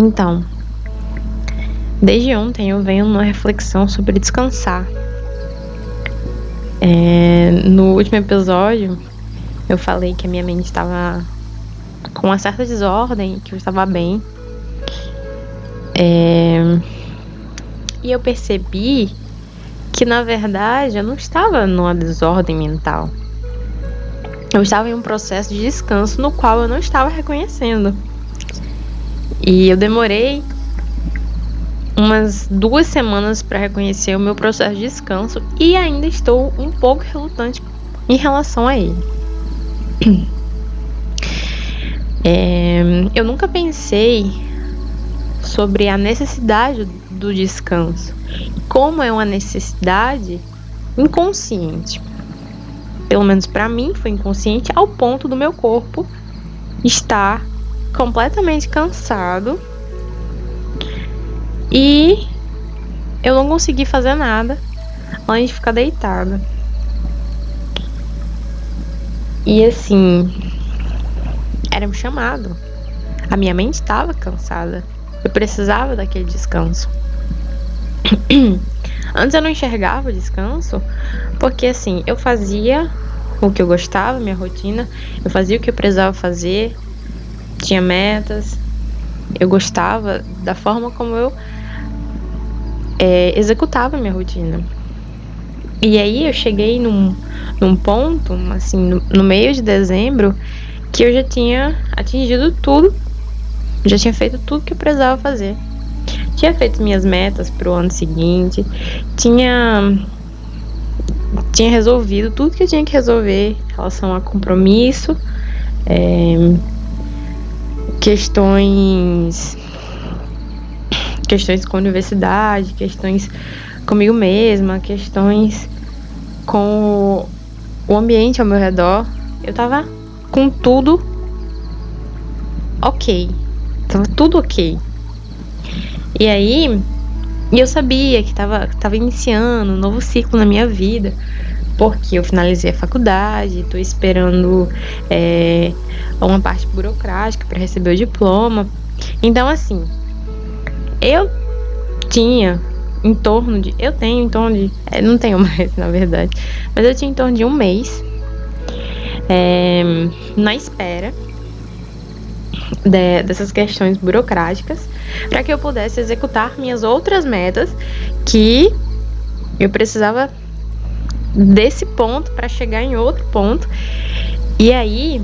Então, desde ontem eu venho numa reflexão sobre descansar. É, no último episódio, eu falei que a minha mente estava com uma certa desordem, que eu estava bem. É, e eu percebi que na verdade eu não estava numa desordem mental. Eu estava em um processo de descanso no qual eu não estava reconhecendo. E eu demorei umas duas semanas para reconhecer o meu processo de descanso e ainda estou um pouco relutante em relação a ele. É, eu nunca pensei sobre a necessidade do descanso. Como é uma necessidade inconsciente. Pelo menos para mim foi inconsciente ao ponto do meu corpo estar completamente cansado e eu não consegui fazer nada além de ficar deitada. E assim, era um chamado. A minha mente estava cansada. Eu precisava daquele descanso. Antes eu não enxergava o descanso, porque assim, eu fazia o que eu gostava, minha rotina, eu fazia o que eu precisava fazer, tinha metas, eu gostava da forma como eu é, executava minha rotina. E aí eu cheguei num, num ponto, assim, no, no meio de dezembro, que eu já tinha atingido tudo, já tinha feito tudo que eu precisava fazer. Tinha feito minhas metas pro ano seguinte, tinha tinha resolvido tudo que eu tinha que resolver em relação a compromisso, é, questões questões com a universidade, questões comigo mesma, questões com o ambiente ao meu redor. Eu tava com tudo ok. Tava tudo ok. E aí, eu sabia que tava, tava iniciando um novo ciclo na minha vida. Porque eu finalizei a faculdade, tô esperando é, uma parte burocrática para receber o diploma. Então, assim, eu tinha em torno de. Eu tenho em torno de. É, não tenho mais, na verdade. Mas eu tinha em torno de um mês é, na espera de, dessas questões burocráticas para que eu pudesse executar minhas outras metas que eu precisava desse ponto para chegar em outro ponto. E aí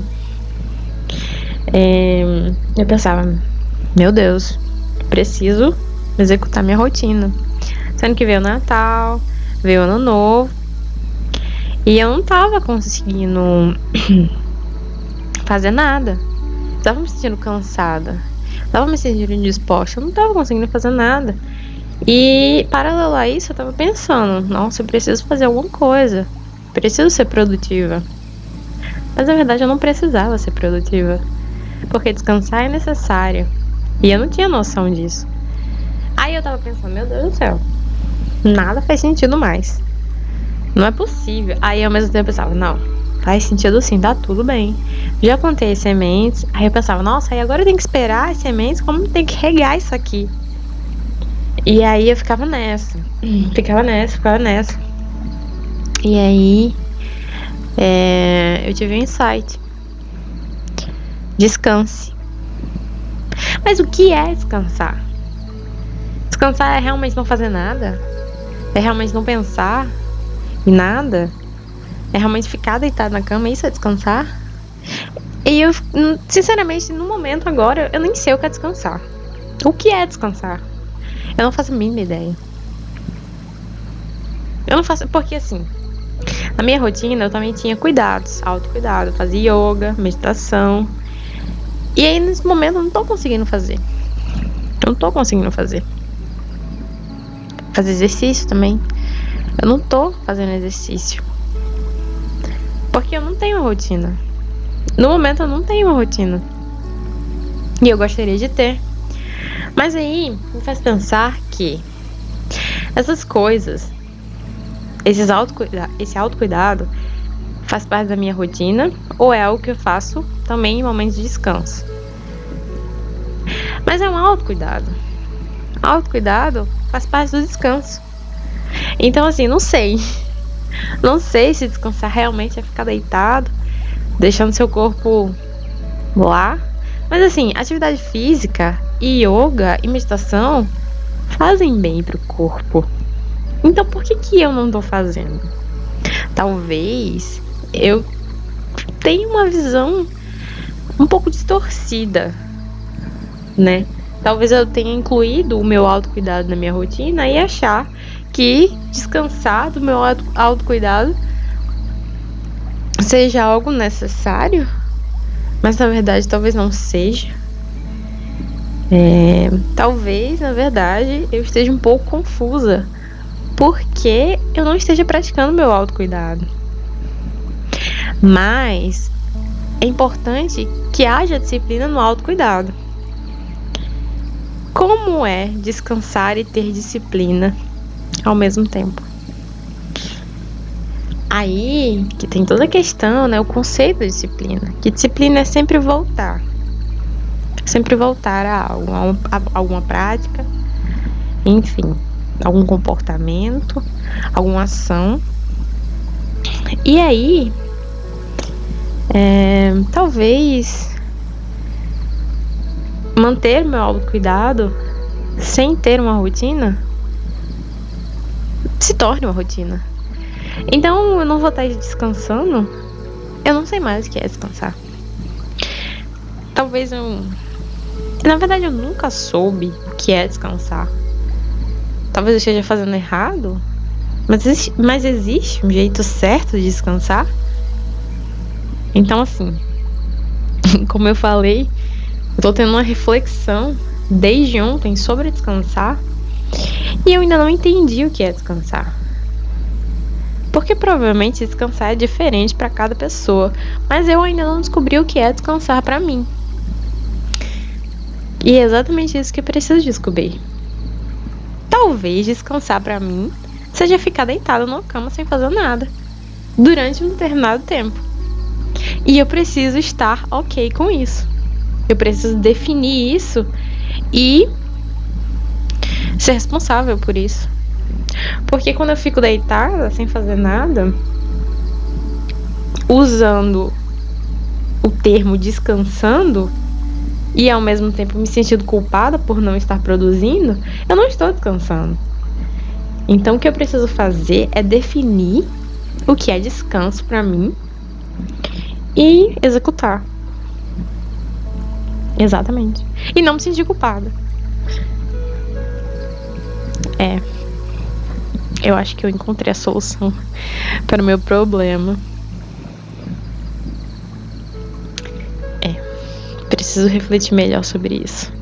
é, eu pensava, meu Deus, preciso executar minha rotina. Sendo que veio o Natal, veio o Ano Novo. E eu não tava conseguindo fazer nada. Tava me sentindo cansada. Tava me sentindo indisposta. Eu não tava conseguindo fazer nada. E paralelo a isso, eu tava pensando: nossa, eu preciso fazer alguma coisa. Preciso ser produtiva. Mas na verdade eu não precisava ser produtiva. Porque descansar é necessário. E eu não tinha noção disso. Aí eu tava pensando, meu Deus do céu, nada faz sentido mais. Não é possível. Aí ao mesmo tempo eu pensava, não, faz sentido sim, tá tudo bem. Já plantei as sementes. Aí eu pensava, nossa, aí agora eu tenho que esperar as sementes, como tem que regar isso aqui? E aí eu ficava nessa. Ficava nessa, ficava nessa. E aí é, eu tive um insight. Descanse. Mas o que é descansar? Descansar é realmente não fazer nada? É realmente não pensar em nada? É realmente ficar deitado na cama? Isso é descansar? E eu, sinceramente, no momento agora, eu nem sei o que é descansar. O que é descansar? Eu não faço a mínima ideia. Eu não faço. Porque assim, na minha rotina eu também tinha cuidados, autocuidado, fazia yoga, meditação, e aí nesse momento eu não tô conseguindo fazer. Eu não tô conseguindo fazer. Fazer exercício também. Eu não tô fazendo exercício. Porque eu não tenho rotina. No momento eu não tenho uma rotina. E eu gostaria de ter. Mas aí me faz pensar que essas coisas, esses autocuida esse autocuidado, faz parte da minha rotina ou é algo que eu faço também em momentos de descanso. Mas é um autocuidado. Autocuidado faz parte do descanso. Então, assim, não sei. Não sei se descansar realmente é ficar deitado, deixando seu corpo lá. Mas, assim, atividade física yoga e meditação fazem bem pro corpo. Então, por que, que eu não tô fazendo? Talvez eu tenha uma visão um pouco distorcida, né? Talvez eu tenha incluído o meu autocuidado na minha rotina e achar que descansar do meu autocuidado seja algo necessário, mas na verdade talvez não seja. É, talvez, na verdade, eu esteja um pouco confusa porque eu não esteja praticando meu autocuidado. Mas é importante que haja disciplina no autocuidado. Como é descansar e ter disciplina ao mesmo tempo? Aí que tem toda a questão, né? O conceito de disciplina. Que disciplina é sempre voltar. Sempre voltar a, algo, a alguma prática, enfim, algum comportamento, alguma ação. E aí, é, talvez manter meu autocuidado sem ter uma rotina se torne uma rotina. Então eu não vou estar descansando. Eu não sei mais o que é descansar. Talvez eu. Na verdade, eu nunca soube o que é descansar. Talvez eu esteja fazendo errado. Mas existe, mas existe um jeito certo de descansar? Então, assim, como eu falei, eu tô tendo uma reflexão desde ontem sobre descansar e eu ainda não entendi o que é descansar. Porque provavelmente descansar é diferente para cada pessoa, mas eu ainda não descobri o que é descansar para mim. E é exatamente isso que preciso descobrir. Talvez descansar para mim seja ficar deitado numa cama sem fazer nada durante um determinado tempo. E eu preciso estar ok com isso. Eu preciso definir isso e ser responsável por isso. Porque quando eu fico deitada, sem fazer nada, usando o termo descansando e ao mesmo tempo me sentindo culpada por não estar produzindo, eu não estou descansando. Então o que eu preciso fazer é definir o que é descanso para mim e executar. Exatamente. E não me sentir culpada. É. Eu acho que eu encontrei a solução para o meu problema. Preciso refletir melhor sobre isso.